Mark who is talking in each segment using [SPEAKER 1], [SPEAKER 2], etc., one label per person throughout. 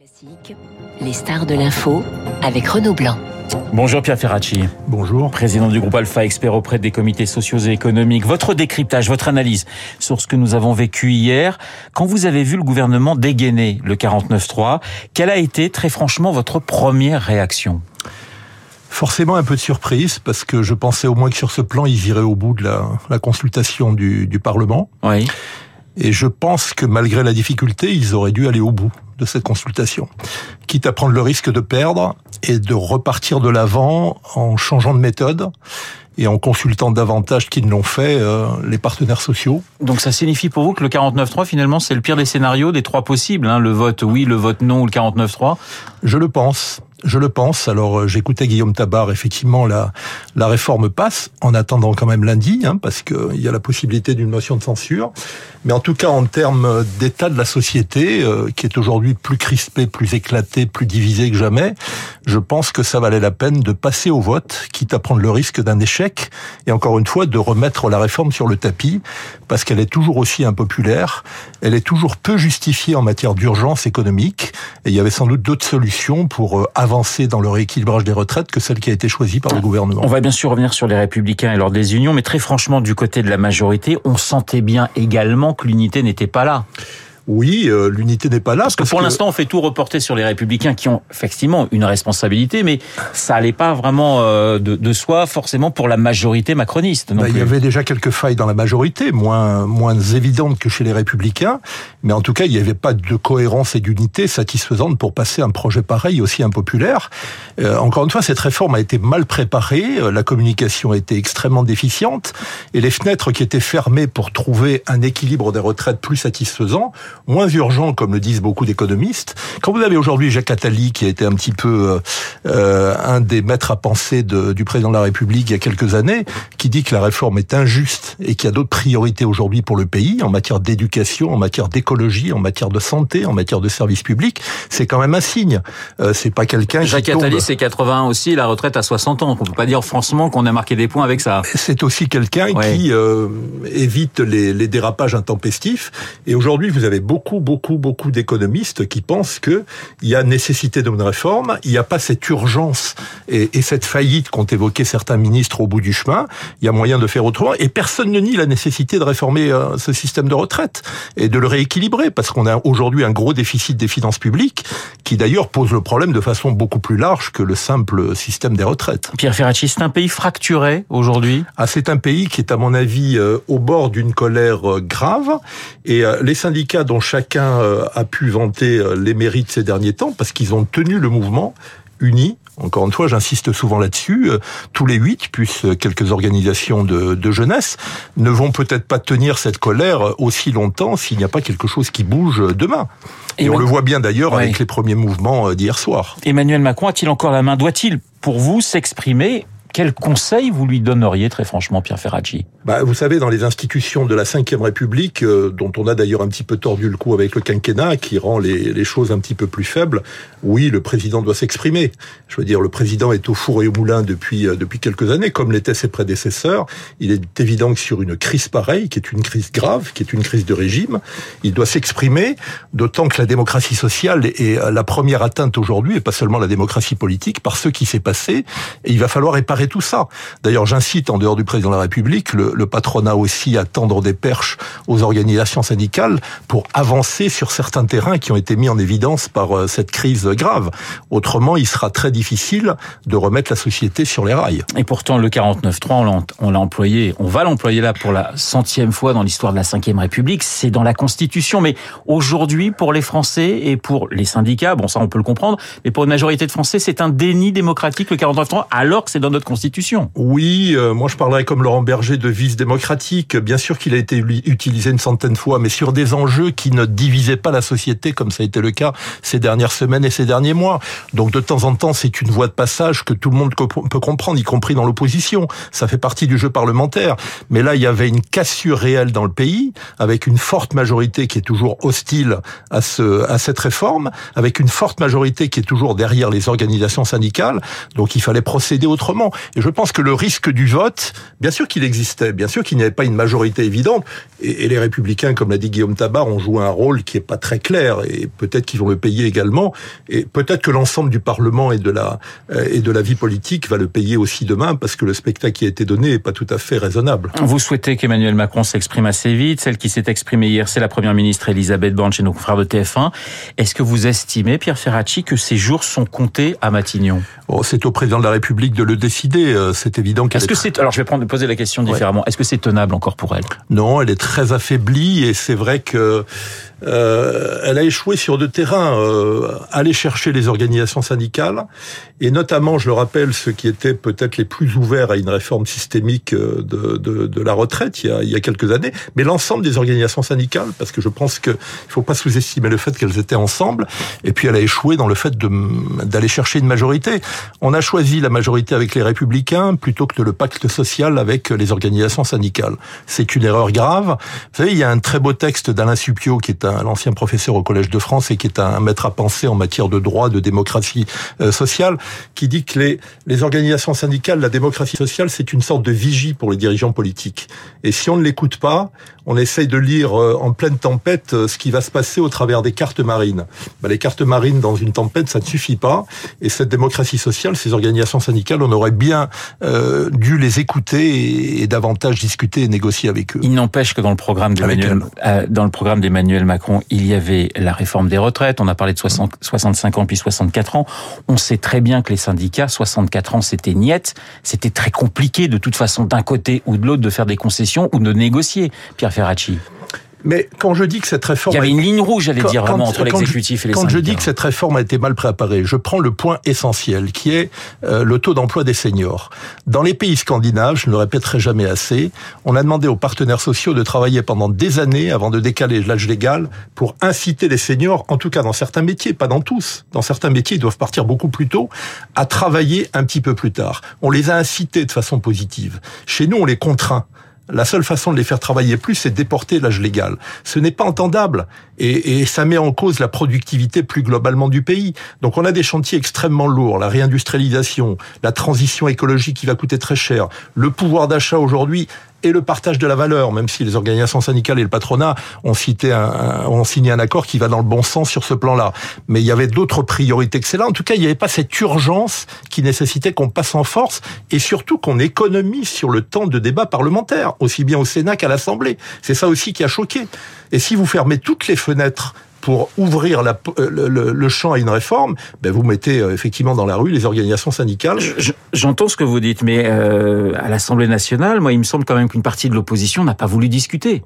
[SPEAKER 1] Classique, les stars de l'info avec Renaud Blanc.
[SPEAKER 2] Bonjour Pierre Ferracci.
[SPEAKER 3] Bonjour.
[SPEAKER 2] Président du groupe Alpha, expert auprès des comités sociaux et économiques. Votre décryptage, votre analyse sur ce que nous avons vécu hier, quand vous avez vu le gouvernement dégainer le 49-3, quelle a été très franchement votre première réaction?
[SPEAKER 3] Forcément un peu de surprise parce que je pensais au moins que sur ce plan ils iraient au bout de la, la consultation du, du Parlement.
[SPEAKER 2] Oui.
[SPEAKER 3] Et je pense que malgré la difficulté, ils auraient dû aller au bout de cette consultation, quitte à prendre le risque de perdre et de repartir de l'avant en changeant de méthode et en consultant davantage qu'ils ne l'ont fait euh, les partenaires sociaux.
[SPEAKER 2] Donc ça signifie pour vous que le 49-3 finalement c'est le pire des scénarios des trois possibles, hein, le vote oui, le vote non ou le 49-3
[SPEAKER 3] Je le pense. Je le pense. Alors, euh, j'écoutais Guillaume Tabar. Effectivement, la, la réforme passe en attendant quand même lundi, hein, parce qu'il y a la possibilité d'une motion de censure. Mais en tout cas, en termes d'état de la société, euh, qui est aujourd'hui plus crispée, plus éclatée, plus divisée que jamais, je pense que ça valait la peine de passer au vote, quitte à prendre le risque d'un échec, et encore une fois, de remettre la réforme sur le tapis, parce qu'elle est toujours aussi impopulaire, elle est toujours peu justifiée en matière d'urgence économique, et il y avait sans doute d'autres solutions pour euh, dans le rééquilibrage des retraites que celle qui a été choisie par le gouvernement.
[SPEAKER 2] On va bien sûr revenir sur les républicains et leur désunion, mais très franchement, du côté de la majorité, on sentait bien également que l'unité n'était pas là.
[SPEAKER 3] Oui, euh, l'unité n'est pas là.
[SPEAKER 2] Parce que pour l'instant, on fait tout reporter sur les républicains qui ont effectivement une responsabilité, mais ça allait pas vraiment euh, de, de, soi forcément pour la majorité macroniste.
[SPEAKER 3] Bah, il y avait déjà quelques failles dans la majorité, moins moins évidentes que chez les républicains, mais en tout cas, il n'y avait pas de cohérence et d'unité satisfaisante pour passer un projet pareil aussi impopulaire. Euh, encore une fois, cette réforme a été mal préparée, euh, la communication a été extrêmement déficiente, et les fenêtres qui étaient fermées pour trouver un équilibre des retraites plus satisfaisant moins urgent, comme le disent beaucoup d'économistes. Quand vous avez aujourd'hui Jacques Attali, qui a été un petit peu euh, un des maîtres à penser de, du président de la République il y a quelques années, qui dit que la réforme est injuste et qu'il y a d'autres priorités aujourd'hui pour le pays en matière d'éducation, en matière d'écologie, en matière de santé, en matière de services publics, c'est quand même un signe. Euh, c'est pas quelqu'un
[SPEAKER 2] Jacques
[SPEAKER 3] qui
[SPEAKER 2] Attali, c'est 81 aussi, la retraite à 60 ans. On peut pas dire franchement qu'on a marqué des points avec ça.
[SPEAKER 3] C'est aussi quelqu'un ouais. qui euh, évite les, les dérapages intempestifs. Et aujourd'hui, vous avez beaucoup, beaucoup, beaucoup d'économistes qui pensent que il y a nécessité d'une réforme, il n'y a pas cette urgence et, et cette faillite qu'ont évoqué certains ministres au bout du chemin. Il y a moyen de faire autrement et personne ne nie la nécessité de réformer euh, ce système de retraite et de le rééquilibrer parce qu'on a aujourd'hui un gros déficit des finances publiques qui d'ailleurs pose le problème de façon beaucoup plus large que le simple système des retraites.
[SPEAKER 2] Pierre Ferracci, c'est un pays fracturé aujourd'hui?
[SPEAKER 3] Ah, c'est un pays qui est à mon avis euh, au bord d'une colère euh, grave et les syndicats dont chacun a pu vanter les mérites ces derniers temps parce qu'ils ont tenu le mouvement unis. Encore une fois, j'insiste souvent là-dessus. Tous les huit, plus quelques organisations de, de jeunesse, ne vont peut-être pas tenir cette colère aussi longtemps s'il n'y a pas quelque chose qui bouge demain. Et, Et on le voit bien d'ailleurs ouais. avec les premiers mouvements d'hier soir.
[SPEAKER 2] Emmanuel Macron a-t-il encore la main? Doit-il, pour vous, s'exprimer quel conseil vous lui donneriez très franchement, Pierre Ferracci
[SPEAKER 3] bah, Vous savez, dans les institutions de la Ve République, euh, dont on a d'ailleurs un petit peu tordu le cou avec le quinquennat, qui rend les, choses un petit peu plus faibles, oui, le président doit s'exprimer. Je veux dire, le président est au four et au moulin depuis, euh, depuis quelques années, comme l'étaient ses prédécesseurs. Il est évident que sur une crise pareille, qui est une crise grave, qui est une crise de régime, il doit s'exprimer, d'autant que la démocratie sociale est la première atteinte aujourd'hui, et pas seulement la démocratie politique, par ce qui s'est passé, et il va falloir réparer tout ça. D'ailleurs, j'incite, en dehors du président de la République, le, patronat aussi à tendre des perches aux organisations syndicales pour avancer sur certains terrains qui ont été mis en évidence par euh, cette crise grave. Autrement, il sera très difficile de remettre la société sur les rails.
[SPEAKER 2] Et pourtant, le 49.3, on l'a employé, on va l'employer là pour la centième fois dans l'histoire de la Ve République. C'est dans la Constitution. Mais aujourd'hui, pour les Français et pour les syndicats, bon, ça, on peut le comprendre, mais pour une majorité de Français, c'est un déni démocratique, le 49.3, alors que c'est dans notre
[SPEAKER 3] Oui, euh, moi je parlerais comme Laurent Berger de vice démocratique. Bien sûr qu'il a été utilisé une centaine de fois, mais sur des enjeux qui ne divisaient pas la société, comme ça a été le cas ces dernières semaines et ces derniers mois. Donc de temps en temps, c'est une voie de passage que tout le monde peut comprendre, y compris dans l'opposition. Ça fait partie du jeu parlementaire. Mais là, il y avait une cassure réelle dans le pays, avec une forte majorité qui est toujours hostile à, ce, à cette réforme, avec une forte majorité qui est toujours derrière les organisations syndicales. Donc il fallait procéder autrement. Et je pense que le risque du vote, bien sûr qu'il existait, bien sûr qu'il n'y avait pas une majorité évidente, et, les républicains, comme l'a dit Guillaume Tabar, ont joué un rôle qui est pas très clair, et peut-être qu'ils vont le payer également, et peut-être que l'ensemble du Parlement et de la euh, et de la vie politique va le payer aussi demain, parce que le spectacle qui a été donné est pas tout à fait raisonnable.
[SPEAKER 2] Vous souhaitez qu'Emmanuel Macron s'exprime assez vite. Celle qui s'est exprimée hier, c'est la première ministre Elisabeth Borne chez nos confrères de TF1. Est-ce que vous estimez, Pierre Ferracci, que ces jours sont comptés à Matignon?
[SPEAKER 3] Oh, C'est au président de la République de le décider. Euh, c'est évident qu'elle.
[SPEAKER 2] Est-ce que c'est alors je vais prendre poser la question différemment. Est-ce que c'est tenable encore pour elle?
[SPEAKER 3] Non, elle est très affaiblie et c'est vrai que euh, elle a échoué sur deux terrains. Euh, aller chercher les organisations syndicales et notamment, je le rappelle, ceux qui étaient peut-être les plus ouverts à une réforme systémique euh, de, de, de la retraite il y, a, il y, a, quelques années, mais l'ensemble des organisations syndicales, parce que je pense qu'il ne faut pas sous-estimer le fait qu'elles étaient ensemble, et puis elle a échoué dans le fait d'aller chercher une majorité. On a choisi la majorité avec les républicains plutôt que le pacte social avec les organisations syndicales. C'est une erreur grave. Vous savez, il y a un très beau texte d'Alain Supio, qui est un l'ancien professeur au Collège de France et qui est un maître à penser en matière de droit, de démocratie euh, sociale, qui dit que les, les organisations syndicales, la démocratie sociale, c'est une sorte de vigie pour les dirigeants politiques. Et si on ne l'écoute pas, on essaye de lire euh, en pleine tempête euh, ce qui va se passer au travers des cartes marines. Ben, les cartes marines dans une tempête, ça ne suffit pas. Et cette démocratie sociale, ces organisations syndicales, on aurait bien dû les écouter et, davantage discuter et négocier avec eux.
[SPEAKER 2] Il n'empêche que dans le programme d'Emmanuel, dans le programme d'Emmanuel Macron, il y avait la réforme des retraites. On a parlé de 60, 65 ans puis 64 ans. On sait très bien que les syndicats, 64 ans, c'était niette. C'était très compliqué de toute façon d'un côté ou de l'autre de faire des concessions ou de négocier. Pierre Ferracci.
[SPEAKER 3] Mais quand je dis que cette réforme...
[SPEAKER 2] Il y avait une ligne rouge, j'allais dire, vraiment, entre l'exécutif et les
[SPEAKER 3] Quand je dis que cette réforme a été mal préparée, je prends le point essentiel, qui est euh, le taux d'emploi des seniors. Dans les pays scandinaves, je ne le répéterai jamais assez, on a demandé aux partenaires sociaux de travailler pendant des années avant de décaler l'âge légal pour inciter les seniors, en tout cas dans certains métiers, pas dans tous, dans certains métiers, ils doivent partir beaucoup plus tôt, à travailler un petit peu plus tard. On les a incités de façon positive. Chez nous, on les contraint la seule façon de les faire travailler plus, c'est déporter l'âge légal. Ce n'est pas entendable. Et, et, ça met en cause la productivité plus globalement du pays. Donc on a des chantiers extrêmement lourds, la réindustrialisation, la transition écologique qui va coûter très cher, le pouvoir d'achat aujourd'hui et le partage de la valeur, même si les organisations syndicales et le patronat ont, signé un accord qui va dans le bon sens sur ce plan-là. Mais il y avait d'autres priorités que celle-là. En tout cas, il n'y avait pas cette urgence qui nécessitait qu'on passe en force et surtout qu'on économise sur le temps de débat parlementaire, aussi bien au Sénat qu'à l'Assemblée. C'est ça aussi qui a choqué. Et si vous fermez toutes les fenêtres pour ouvrir le, le, champ à une réforme, ben vous mettez euh, effectivement dans la rue les organisations syndicales.
[SPEAKER 2] J'entends ce que vous dites, mais euh, à l'Assemblée nationale, moi, il me semble quand même qu'une partie de l'opposition n'a pas voulu discuter.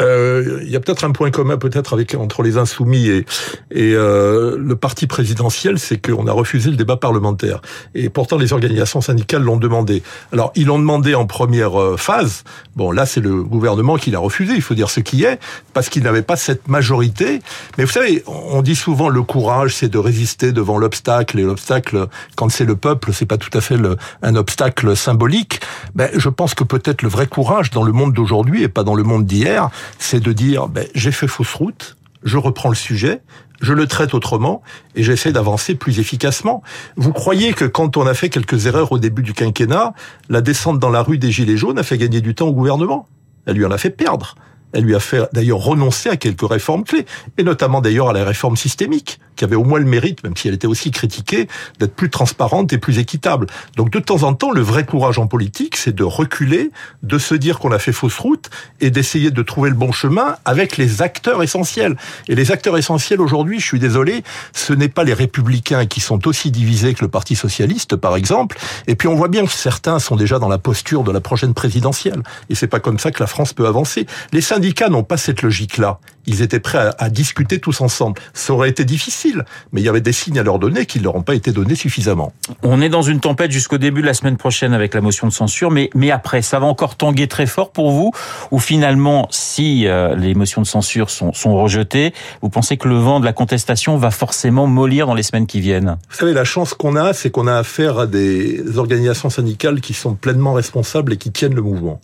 [SPEAKER 3] Euh, il y a peut-être un point commun peut-être avec entre les insoumis et, et euh, le parti présidentiel, c'est qu'on a refusé le débat parlementaire. Et pourtant, les organisations syndicales l'ont demandé. Alors, ils l'ont demandé en première euh, phase. Bon, là, c'est le gouvernement qui l'a refusé. Il faut dire ce qui est, parce qu'il n'avait pas cette majorité. Mais vous savez, on dit souvent le courage, c'est de résister devant l'obstacle. Et l'obstacle, quand c'est le peuple, c'est pas tout à fait un obstacle symbolique. Ben, je pense que peut-être le vrai courage dans le monde d'aujourd'hui et pas dans le monde d'hier, c'est de dire ben, j'ai fait fausse route, je reprends le sujet, je le traite autrement et j'essaie d'avancer plus efficacement. Vous croyez que quand on a fait quelques erreurs au début du quinquennat, la descente dans la rue des Gilets jaunes a fait gagner du temps au gouvernement? Elle lui en a fait perdre. Elle lui a fait d'ailleurs renoncer à quelques réformes clés, et notamment d'ailleurs à la réforme systémique, qui avait au moins le mérite, même si elle était aussi critiquée, d'être plus transparente et plus équitable. Donc de temps en temps, le vrai courage en politique, c'est de reculer, de se dire qu'on a fait fausse route, et d'essayer de trouver le bon chemin avec les acteurs essentiels. Et les acteurs essentiels aujourd'hui, je suis désolé, ce n'est pas les républicains qui sont aussi divisés que le Parti socialiste, par exemple. Et puis on voit bien que certains sont déjà dans la posture de la prochaine présidentielle. Et c'est pas comme ça que la France peut avancer. Les syndicats n'ont pas cette logique-là. Ils étaient prêts à, à, discuter tous ensemble. Ça aurait été difficile, mais il y avait des signes à leur donner qui ne leur ont pas été donnés suffisamment.
[SPEAKER 2] On est dans une tempête jusqu'au début de la semaine prochaine avec la motion de censure, mais, mais après, ça va encore tanguer très fort pour vous? Ou finalement, si euh, les motions de censure sont, sont rejetées, vous pensez que le vent de la contestation va forcément mollir dans les semaines qui viennent?
[SPEAKER 3] Vous savez, la chance qu'on a, c'est qu'on a affaire à des organisations syndicales qui sont pleinement responsables et qui tiennent le mouvement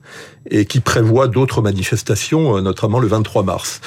[SPEAKER 3] et qui prévoient d'autres manifestations réunion, notamment le 23 mars.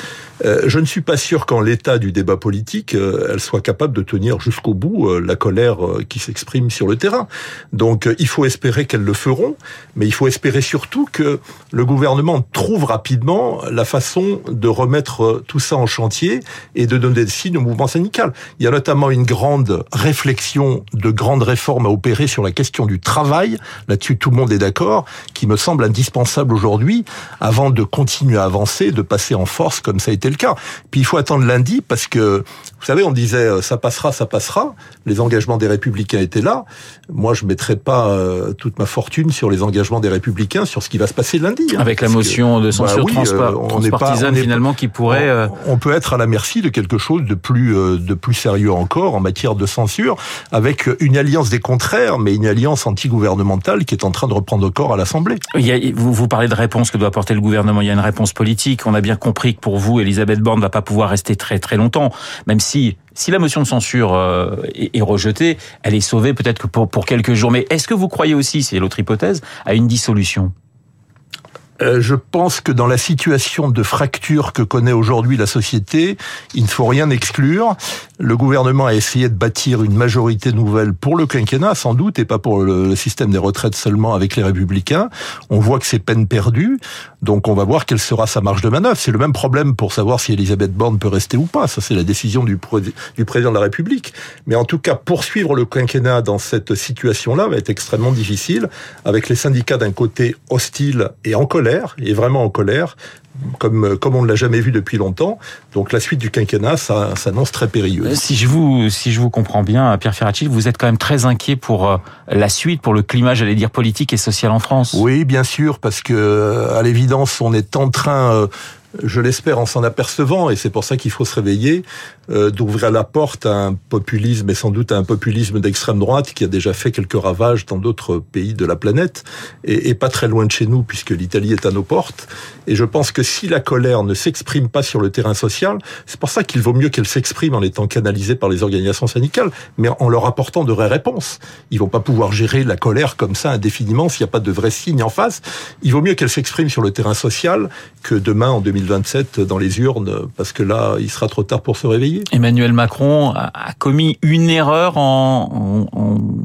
[SPEAKER 3] Euh, je ne suis pas sûr qu'en l'état du débat politique, euh, elle soit capable de tenir jusqu'au bout euh, la colère qui s'exprime sur le terrain. Donc il faut espérer qu'elles le feront, mais il faut espérer surtout que le gouvernement trouve rapidement la façon de remettre tout ça en chantier et de donner des signes au mouvement syndical. Il y a notamment une grande réflexion de grandes réformes à opérer sur la question du travail. Là-dessus, tout le monde est d'accord, qui me semble indispensable aujourd'hui avant de continuer à avancer, de passer en force comme ça a été le cas. Puis il faut attendre lundi parce que, vous savez, on disait euh, ça passera, ça passera. Les engagements des Républicains étaient là. Moi, je mettrai pas euh, toute ma fortune sur les engagements des Républicains, sur ce qui va se passer lundi.
[SPEAKER 2] Hein. Avec la motion de censure bah euh, transpartisane finalement qui pourrait.
[SPEAKER 3] On, peut être à la merci de quelque chose de plus de plus sérieux encore en matière de censure, avec une alliance des contraires, mais une alliance anti-gouvernementale qui est en train de reprendre corps à l'Assemblée.
[SPEAKER 2] vous, vous parlez de réponse que doit apporter le gouvernement. Il y a une réponse politique. On a bien compris que pour vous, Elisabeth Borne va pas pouvoir rester très très longtemps, même si si la motion de censure euh, est, rejetée, elle est sauvée peut-être que pour, pour quelques jours. Mais est-ce que vous croyez aussi, c'est l'autre hypothèse, à une dissolution?
[SPEAKER 3] Euh, je pense que dans la situation de fracture que connaît aujourd'hui la société, il ne faut rien exclure. Le gouvernement a essayé de bâtir une majorité nouvelle pour le quinquennat, sans doute, et pas pour le système des retraites seulement avec les républicains. On voit que c'est peine perdue, donc on va voir quelle sera sa marge de manœuvre. C'est le même problème pour savoir si Elisabeth Borne peut rester ou pas. Ça, c'est la décision du, du président de la République. Mais en tout cas, poursuivre le quinquennat dans cette situation-là va être extrêmement difficile, avec les syndicats d'un côté hostiles et en colère est vraiment en colère, comme, comme on ne l'a jamais vu depuis longtemps. Donc la suite du quinquennat, ça s'annonce très périlleuse. Euh,
[SPEAKER 2] si je vous si je vous comprends bien, Pierre Ferracci, vous êtes quand même très inquiet pour euh, la suite, pour le climat, j'allais dire politique et social en France.
[SPEAKER 3] Oui, bien sûr, parce que euh, à l'évidence, on est en train je l'espère en s'en apercevant, et c'est pour ça qu'il faut se réveiller, euh, d'ouvrir la porte à un populisme, et sans doute à un populisme d'extrême droite qui a déjà fait quelques ravages dans d'autres pays de la planète, et, pas très loin de chez nous, puisque l'Italie est à nos portes. Et je pense que si la colère ne s'exprime pas sur le terrain social, c'est pour ça qu'il vaut mieux qu'elle s'exprime en étant canalisée par les organisations syndicales, mais en leur apportant de vraies réponses. Ils vont pas pouvoir gérer la colère comme ça indéfiniment s'il n'y a pas de vrais signes en face. Il vaut mieux qu'elle s'exprime sur le terrain social que demain, en 2020, 27 dans les urnes, parce que là, il sera trop tard pour se réveiller.
[SPEAKER 2] Emmanuel Macron a commis une erreur en,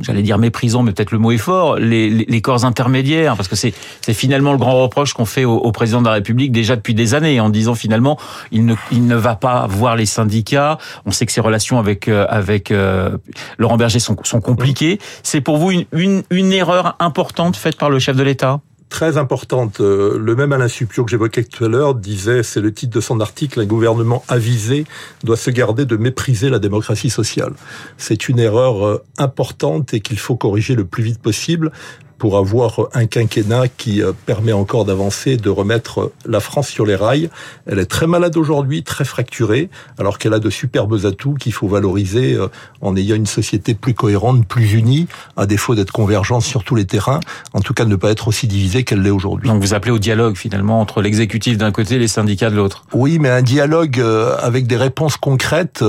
[SPEAKER 2] j'allais dire méprisant, mais peut-être le mot est fort, les, corps intermédiaires, parce que c'est finalement le grand reproche qu'on fait au, président de la République déjà depuis des années, en disant finalement il ne, il ne va pas voir les syndicats. On sait que ses relations avec euh, avec euh, Laurent Berger sont, sont compliquées. C'est pour vous une, une, une erreur importante faite par le chef de l'État?
[SPEAKER 3] Très importante. Euh, le même Alain Supio que j'évoquais tout à l'heure disait, c'est le titre de son article, un gouvernement avisé doit se garder de mépriser la démocratie sociale. C'est une erreur euh, importante et qu'il faut corriger le plus vite possible pour avoir un quinquennat qui euh, permet encore d'avancer, de remettre la France sur les rails. Elle est très malade aujourd'hui, très fracturée, alors qu'elle a de superbes atouts qu'il faut valoriser euh, en ayant une société plus cohérente, plus unie, à défaut d'être convergente sur tous les terrains. En tout cas, ne pas être aussi divisée qu'elle l'est aujourd'hui.
[SPEAKER 2] Donc vous appelez au dialogue finalement entre l'exécutif d'un côté et les syndicats de l'autre.
[SPEAKER 3] Oui, mais un dialogue euh, avec des réponses concrètes.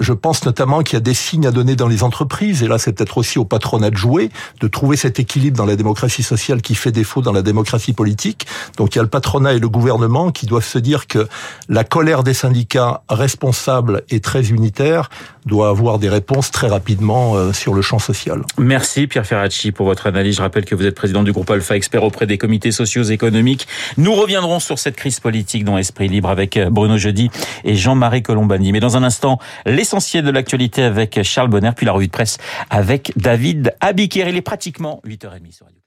[SPEAKER 3] Je pense notamment qu'il y a des signes à donner dans les entreprises, et là c'est peut-être aussi au patronat de jouer, de trouver cet équilibre dans la démocratie sociale qui fait défaut dans la démocratie politique. Donc il y a le patronat et le gouvernement qui doivent se dire que la colère des syndicats responsables et très unitaires doit avoir des réponses très rapidement euh, sur le champ social.
[SPEAKER 2] Merci Pierre Ferracci pour votre analyse. Je rappelle que vous êtes président du groupe Alpha Expert auprès des comités sociaux économiques. Nous reviendrons sur cette crise politique dans Esprit Libre avec euh, Bruno Jeudi et Jean-Marie Colombani. Mais dans un instant, l'essentiel de l'actualité avec Charles Bonner, puis la revue de presse avec David Abiker. Il est pratiquement 8h30 sur Radio